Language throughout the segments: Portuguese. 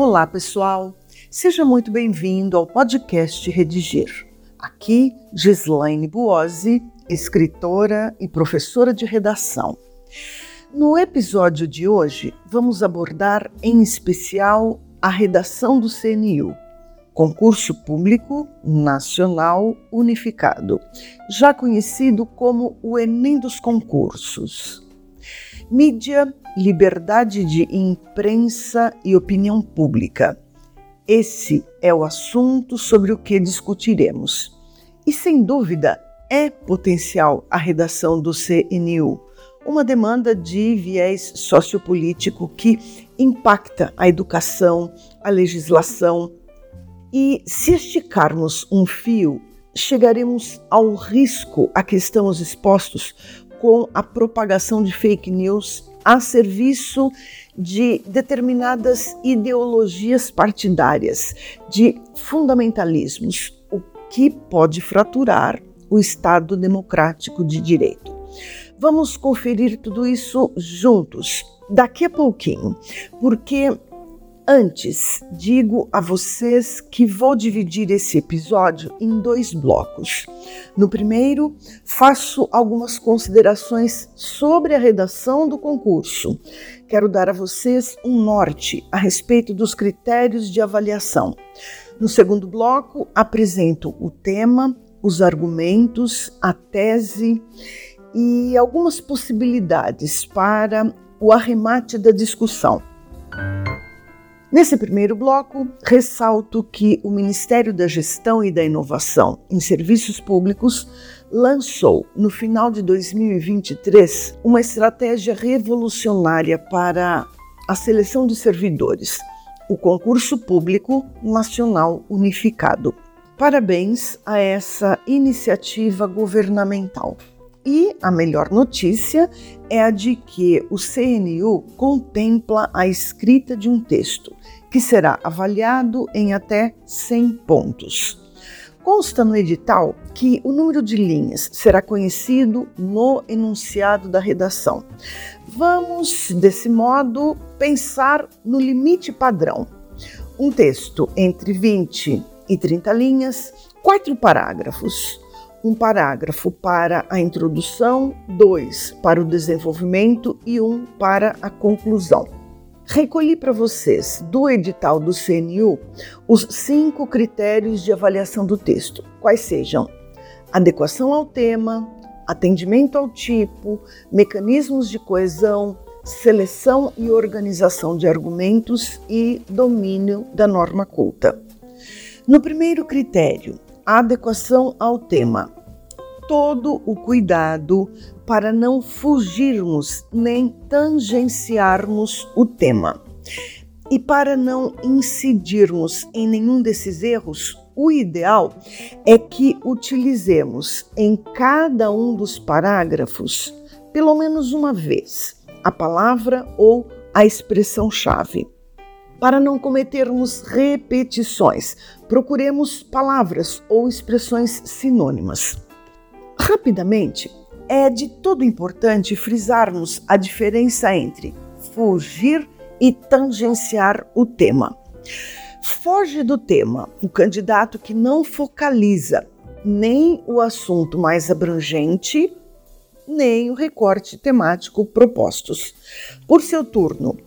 Olá, pessoal. Seja muito bem-vindo ao podcast Redigir. Aqui, Gislaine Buozzi, escritora e professora de redação. No episódio de hoje, vamos abordar em especial a redação do CNU, Concurso Público Nacional Unificado, já conhecido como o Enem dos Concursos. Mídia, liberdade de imprensa e opinião pública. Esse é o assunto sobre o que discutiremos. E sem dúvida é potencial a redação do CNU, uma demanda de viés sociopolítico que impacta a educação, a legislação. E se esticarmos um fio, chegaremos ao risco a que estamos expostos com a propagação de fake news a serviço de determinadas ideologias partidárias, de fundamentalismos, o que pode fraturar o Estado democrático de direito. Vamos conferir tudo isso juntos daqui a pouquinho, porque Antes, digo a vocês que vou dividir esse episódio em dois blocos. No primeiro, faço algumas considerações sobre a redação do concurso. Quero dar a vocês um norte a respeito dos critérios de avaliação. No segundo bloco, apresento o tema, os argumentos, a tese e algumas possibilidades para o arremate da discussão. Nesse primeiro bloco, ressalto que o Ministério da Gestão e da Inovação em Serviços Públicos lançou, no final de 2023, uma estratégia revolucionária para a seleção de servidores, o Concurso Público Nacional Unificado. Parabéns a essa iniciativa governamental. E a melhor notícia é a de que o CNU contempla a escrita de um texto, que será avaliado em até 100 pontos. Consta no edital que o número de linhas será conhecido no enunciado da redação. Vamos, desse modo, pensar no limite padrão. Um texto entre 20 e 30 linhas, quatro parágrafos um parágrafo para a introdução, dois para o desenvolvimento e um para a conclusão. Recolhi para vocês do edital do CNU os cinco critérios de avaliação do texto, quais sejam adequação ao tema, atendimento ao tipo, mecanismos de coesão, seleção e organização de argumentos e domínio da norma culta. No primeiro critério, adequação ao tema. Todo o cuidado para não fugirmos nem tangenciarmos o tema. E para não incidirmos em nenhum desses erros, o ideal é que utilizemos em cada um dos parágrafos, pelo menos uma vez, a palavra ou a expressão-chave. Para não cometermos repetições, procuremos palavras ou expressões sinônimas. Rapidamente, é de todo importante frisarmos a diferença entre fugir e tangenciar o tema. Foge do tema o candidato que não focaliza nem o assunto mais abrangente, nem o recorte temático propostos. Por seu turno,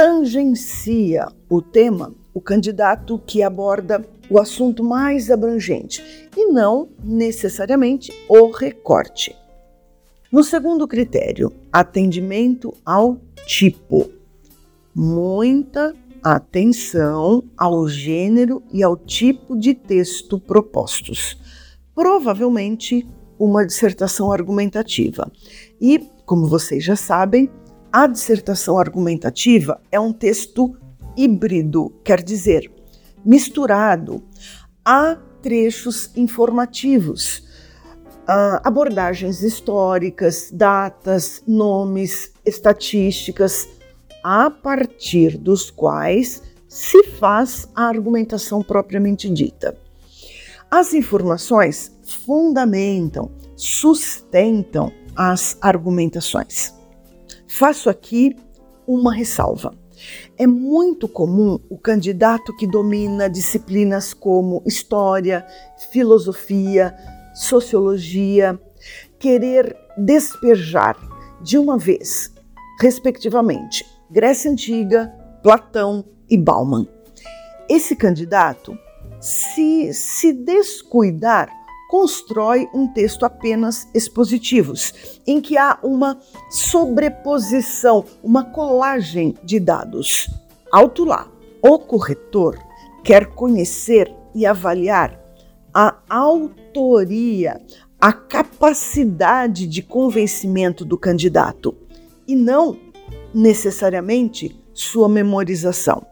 tangencia o tema o candidato que aborda o assunto mais abrangente e não necessariamente o recorte. No segundo critério, atendimento ao tipo. Muita atenção ao gênero e ao tipo de texto propostos. Provavelmente uma dissertação argumentativa. E, como vocês já sabem, a dissertação argumentativa é um texto híbrido, quer dizer, misturado a trechos informativos, abordagens históricas, datas, nomes, estatísticas, a partir dos quais se faz a argumentação propriamente dita. As informações fundamentam, sustentam as argumentações. Faço aqui uma ressalva. É muito comum o candidato que domina disciplinas como história, filosofia, sociologia, querer despejar de uma vez, respectivamente, Grécia Antiga, Platão e Bauman. Esse candidato, se se descuidar, constrói um texto apenas expositivos, em que há uma sobreposição, uma colagem de dados. Alto lá, o corretor quer conhecer e avaliar a autoria, a capacidade de convencimento do candidato e não necessariamente sua memorização.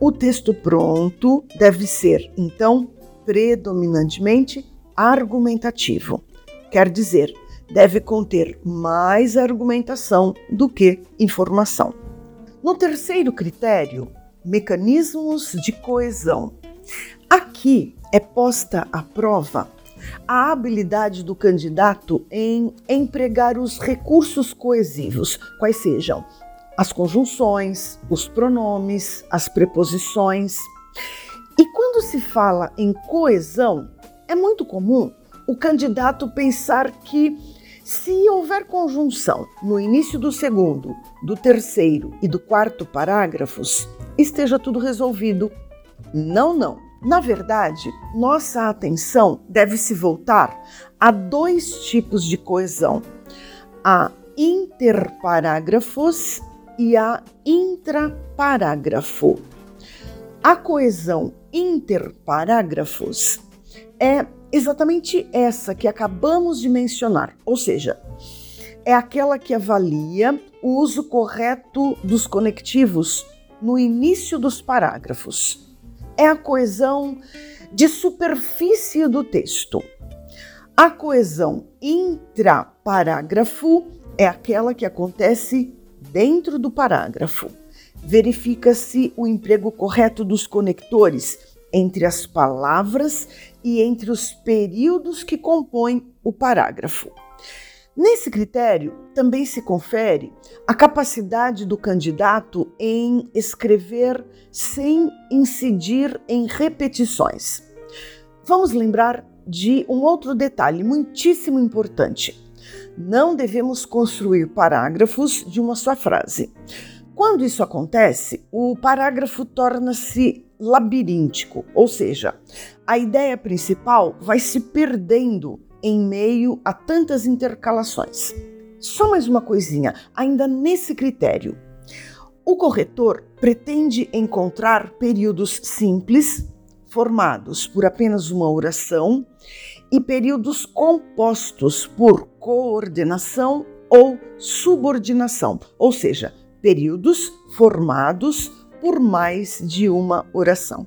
O texto pronto deve ser, então, predominantemente argumentativo. Quer dizer, deve conter mais argumentação do que informação. No terceiro critério, mecanismos de coesão. Aqui é posta à prova a habilidade do candidato em empregar os recursos coesivos, quais sejam as conjunções, os pronomes, as preposições. E quando se fala em coesão, é muito comum o candidato pensar que se houver conjunção no início do segundo, do terceiro e do quarto parágrafos, esteja tudo resolvido. Não, não. Na verdade, nossa atenção deve se voltar a dois tipos de coesão: a interparágrafos e a intraparágrafo. A coesão interparágrafos é exatamente essa que acabamos de mencionar, ou seja, é aquela que avalia o uso correto dos conectivos no início dos parágrafos é a coesão de superfície do texto. A coesão intraparágrafo é aquela que acontece dentro do parágrafo. Verifica-se o emprego correto dos conectores entre as palavras e entre os períodos que compõem o parágrafo. Nesse critério, também se confere a capacidade do candidato em escrever sem incidir em repetições. Vamos lembrar de um outro detalhe muitíssimo importante. Não devemos construir parágrafos de uma só frase. Quando isso acontece, o parágrafo torna-se labiríntico, ou seja, a ideia principal vai se perdendo em meio a tantas intercalações. Só mais uma coisinha, ainda nesse critério. O corretor pretende encontrar períodos simples, formados por apenas uma oração, e períodos compostos por coordenação ou subordinação, ou seja, períodos formados por mais de uma oração.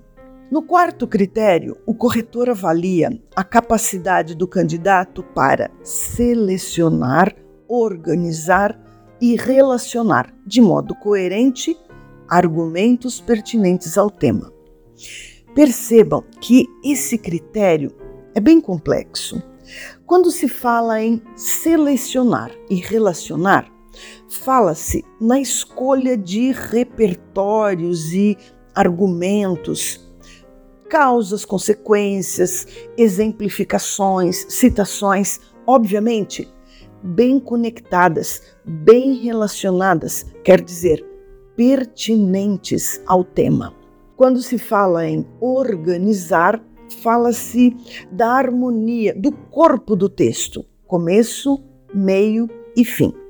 No quarto critério, o corretor avalia a capacidade do candidato para selecionar, organizar e relacionar de modo coerente argumentos pertinentes ao tema. Percebam que esse critério é bem complexo. Quando se fala em selecionar e relacionar, fala-se na escolha de repertórios e argumentos causas, consequências, exemplificações, citações, obviamente, bem conectadas, bem relacionadas, quer dizer, pertinentes ao tema. Quando se fala em organizar, fala-se da harmonia do corpo do texto, começo, meio e fim.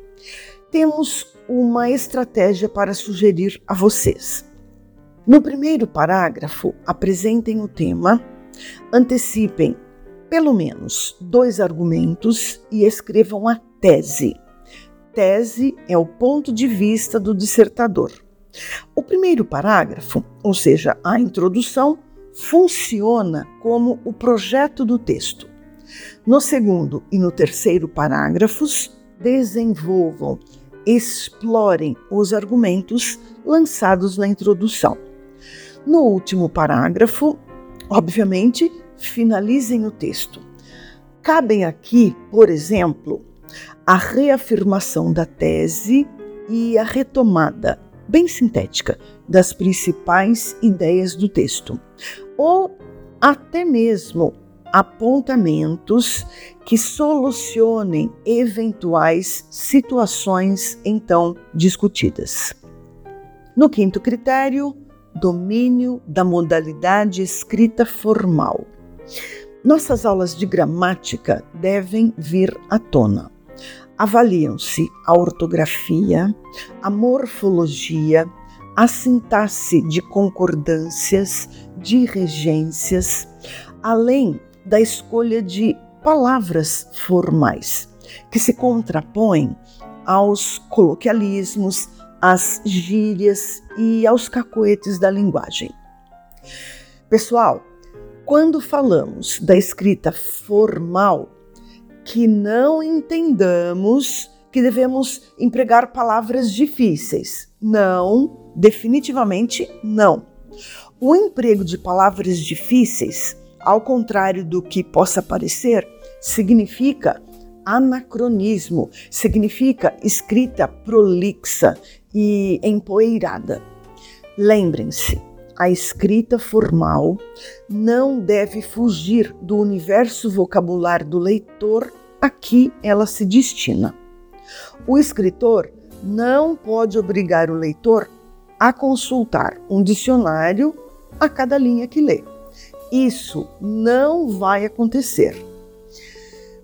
Temos uma estratégia para sugerir a vocês. No primeiro parágrafo, apresentem o tema, antecipem pelo menos dois argumentos e escrevam a tese. Tese é o ponto de vista do dissertador. O primeiro parágrafo, ou seja, a introdução, funciona como o projeto do texto. No segundo e no terceiro parágrafos, desenvolvam, explorem os argumentos lançados na introdução. No último parágrafo, obviamente, finalizem o texto. Cabem aqui, por exemplo, a reafirmação da tese e a retomada bem sintética das principais ideias do texto, ou até mesmo apontamentos que solucionem eventuais situações então discutidas. No quinto critério, domínio da modalidade escrita formal. Nossas aulas de gramática devem vir à tona. Avaliam-se a ortografia, a morfologia, a sintaxe de concordâncias, de regências, além da escolha de palavras formais, que se contrapõem aos coloquialismos, às gírias e aos cacoetes da linguagem. Pessoal, quando falamos da escrita formal, que não entendamos que devemos empregar palavras difíceis. Não, definitivamente não. O emprego de palavras difíceis, ao contrário do que possa parecer, significa anacronismo, significa escrita prolixa e empoeirada. Lembrem-se, a escrita formal não deve fugir do universo vocabular do leitor a que ela se destina. O escritor não pode obrigar o leitor a consultar um dicionário a cada linha que lê. Isso não vai acontecer.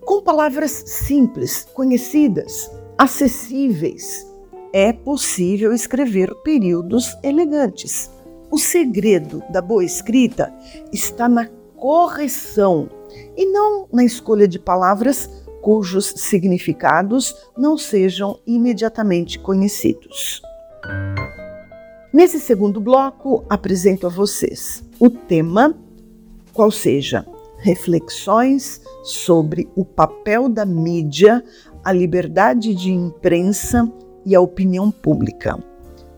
Com palavras simples, conhecidas, acessíveis, é possível escrever períodos elegantes. O segredo da boa escrita está na correção e não na escolha de palavras cujos significados não sejam imediatamente conhecidos. Nesse segundo bloco, apresento a vocês o tema, qual seja reflexões sobre o papel da mídia, a liberdade de imprensa e a opinião pública.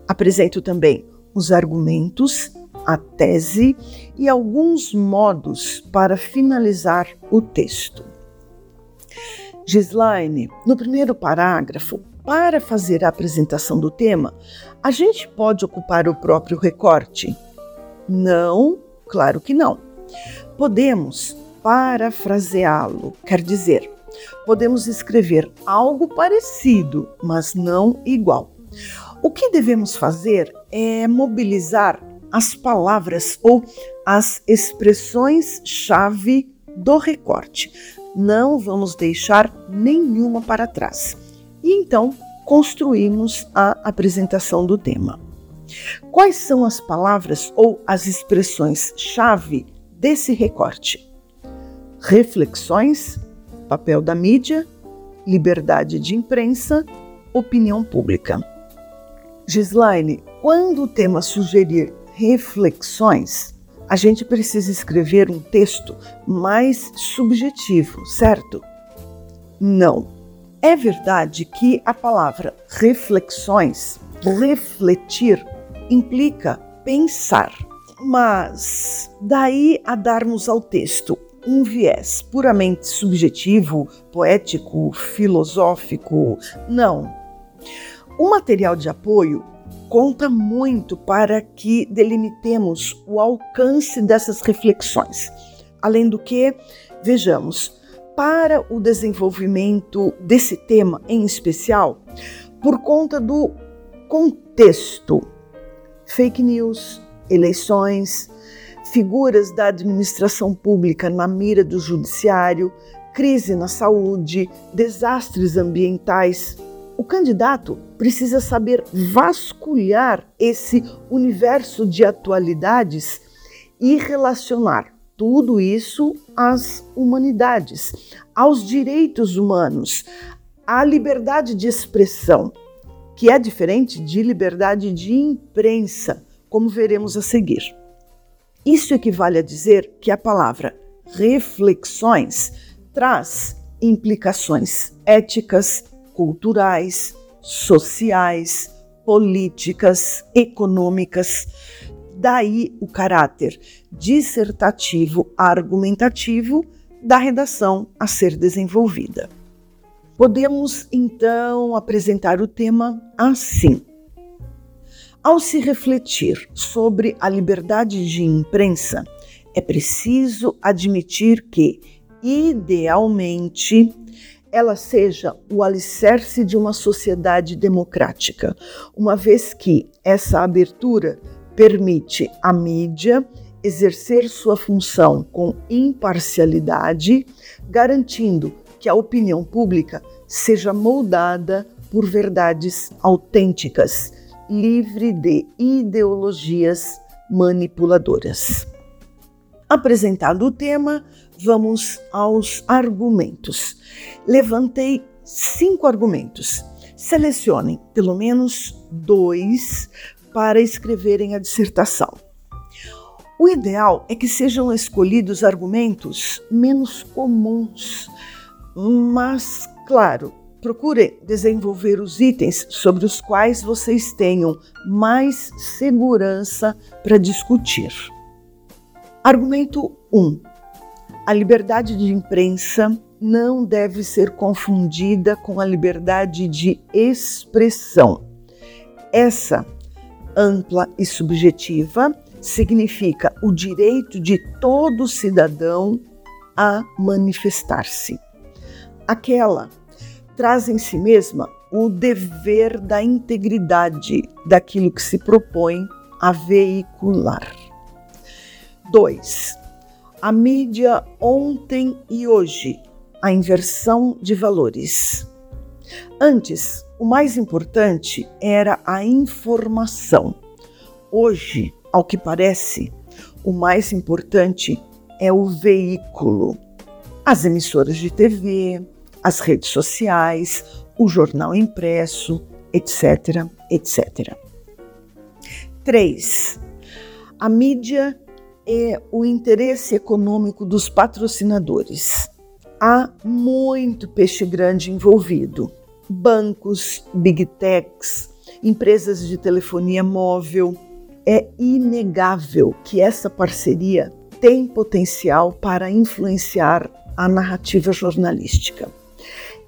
Apresento também os argumentos, a tese e alguns modos para finalizar o texto. Gislaine, no primeiro parágrafo, para fazer a apresentação do tema, a gente pode ocupar o próprio recorte? Não, claro que não. Podemos parafraseá-lo, quer dizer, podemos escrever algo parecido, mas não igual. O que devemos fazer é mobilizar as palavras ou as expressões-chave do recorte. Não vamos deixar nenhuma para trás. E então construímos a apresentação do tema. Quais são as palavras ou as expressões-chave desse recorte? Reflexões, papel da mídia, liberdade de imprensa, opinião pública. Gislaine, quando o tema sugerir reflexões, a gente precisa escrever um texto mais subjetivo, certo? Não. É verdade que a palavra reflexões, refletir, implica pensar. Mas daí a darmos ao texto um viés puramente subjetivo, poético, filosófico, não. O material de apoio conta muito para que delimitemos o alcance dessas reflexões. Além do que, vejamos, para o desenvolvimento desse tema em especial, por conta do contexto, fake news, eleições, figuras da administração pública na mira do judiciário, crise na saúde, desastres ambientais, o candidato precisa saber vasculhar esse universo de atualidades e relacionar tudo isso às humanidades, aos direitos humanos, à liberdade de expressão, que é diferente de liberdade de imprensa, como veremos a seguir. Isso equivale a dizer que a palavra reflexões traz implicações éticas, culturais, sociais, políticas, econômicas. Daí o caráter dissertativo argumentativo da redação a ser desenvolvida. Podemos então apresentar o tema assim: Ao se refletir sobre a liberdade de imprensa, é preciso admitir que, idealmente, ela seja o alicerce de uma sociedade democrática, uma vez que essa abertura permite à mídia exercer sua função com imparcialidade, garantindo que a opinião pública seja moldada por verdades autênticas, livre de ideologias manipuladoras. Apresentado o tema, vamos aos argumentos. Levantei cinco argumentos. Selecionem pelo menos dois para escreverem a dissertação. O ideal é que sejam escolhidos argumentos menos comuns, mas, claro, procure desenvolver os itens sobre os quais vocês tenham mais segurança para discutir. Argumento 1. A liberdade de imprensa não deve ser confundida com a liberdade de expressão. Essa, ampla e subjetiva, significa o direito de todo cidadão a manifestar-se. Aquela traz em si mesma o dever da integridade daquilo que se propõe a veicular. 2. A mídia ontem e hoje, a inversão de valores. Antes, o mais importante era a informação. Hoje, ao que parece, o mais importante é o veículo. As emissoras de TV, as redes sociais, o jornal impresso, etc, etc. 3. A mídia é o interesse econômico dos patrocinadores. Há muito peixe grande envolvido. Bancos, big techs, empresas de telefonia móvel. É inegável que essa parceria tem potencial para influenciar a narrativa jornalística.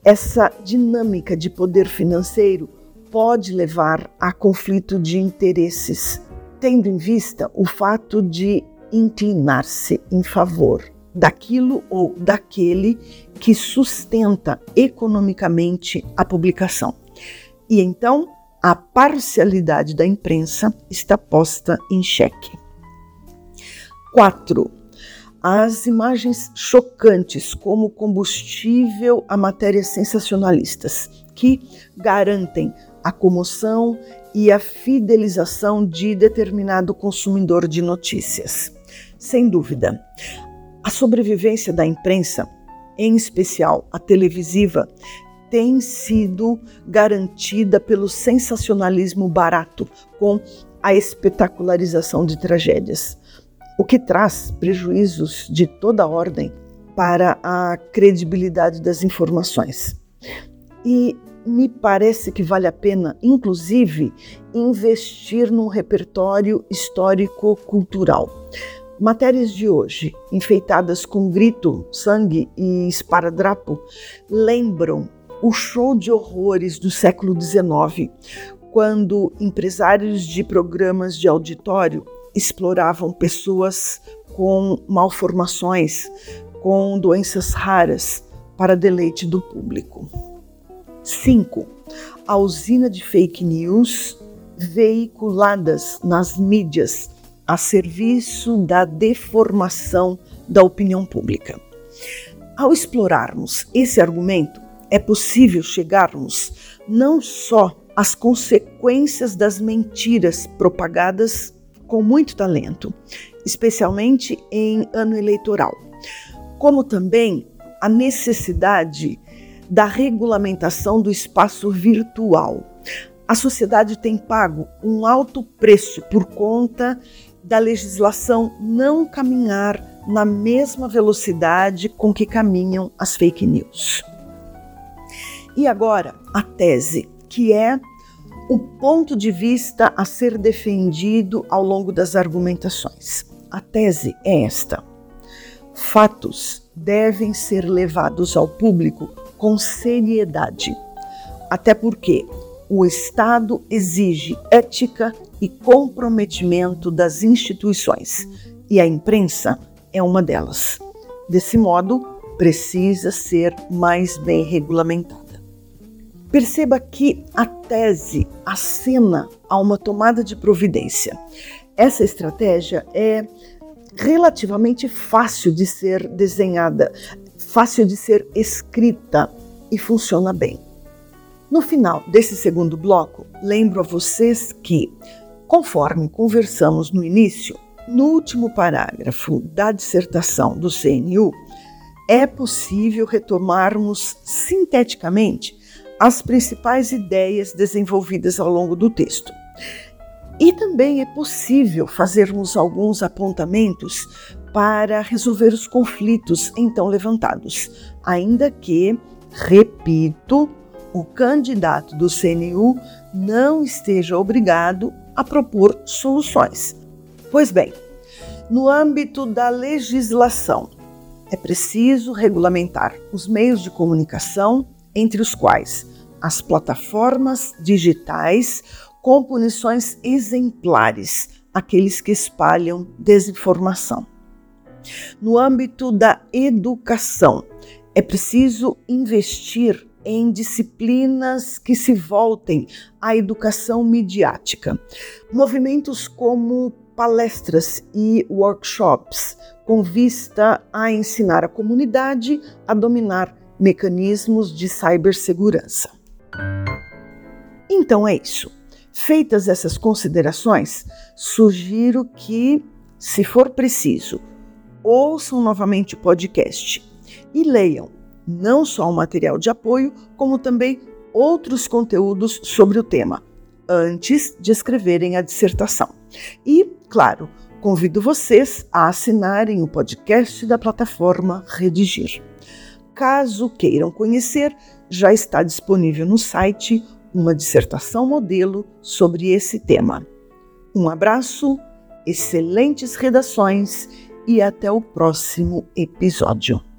Essa dinâmica de poder financeiro pode levar a conflito de interesses, tendo em vista o fato de inclinar-se em favor daquilo ou daquele que sustenta economicamente a publicação. E então a parcialidade da imprensa está posta em xeque. 4. As imagens chocantes como combustível a matérias sensacionalistas, que garantem a comoção e a fidelização de determinado consumidor de notícias. Sem dúvida, a sobrevivência da imprensa, em especial a televisiva, tem sido garantida pelo sensacionalismo barato, com a espetacularização de tragédias, o que traz prejuízos de toda ordem para a credibilidade das informações. E me parece que vale a pena, inclusive, investir num repertório histórico-cultural. Matérias de hoje, enfeitadas com grito, sangue e esparadrapo, lembram o show de horrores do século XIX, quando empresários de programas de auditório exploravam pessoas com malformações, com doenças raras, para deleite do público. 5. A usina de fake news veiculadas nas mídias a serviço da deformação da opinião pública. Ao explorarmos esse argumento, é possível chegarmos não só às consequências das mentiras propagadas com muito talento, especialmente em ano eleitoral, como também a necessidade da regulamentação do espaço virtual. A sociedade tem pago um alto preço por conta da legislação não caminhar na mesma velocidade com que caminham as fake news. E agora, a tese, que é o ponto de vista a ser defendido ao longo das argumentações. A tese é esta: fatos devem ser levados ao público com seriedade, até porque o Estado exige ética e comprometimento das instituições, e a imprensa é uma delas. Desse modo, precisa ser mais bem regulamentada. Perceba que a tese acena a uma tomada de providência. Essa estratégia é relativamente fácil de ser desenhada, fácil de ser escrita e funciona bem. No final desse segundo bloco, lembro a vocês que, conforme conversamos no início, no último parágrafo da dissertação do CNU, é possível retomarmos sinteticamente as principais ideias desenvolvidas ao longo do texto. E também é possível fazermos alguns apontamentos para resolver os conflitos então levantados, ainda que, repito, o candidato do CNU não esteja obrigado a propor soluções. Pois bem, no âmbito da legislação, é preciso regulamentar os meios de comunicação, entre os quais as plataformas digitais, com punições exemplares àqueles que espalham desinformação. No âmbito da educação, é preciso investir em disciplinas que se voltem à educação midiática. Movimentos como palestras e workshops com vista a ensinar a comunidade a dominar mecanismos de cibersegurança. Então é isso. Feitas essas considerações, sugiro que, se for preciso, ouçam novamente o podcast e leiam não só o material de apoio, como também outros conteúdos sobre o tema, antes de escreverem a dissertação. E, claro, convido vocês a assinarem o podcast da plataforma Redigir. Caso queiram conhecer, já está disponível no site uma dissertação modelo sobre esse tema. Um abraço, excelentes redações e até o próximo episódio.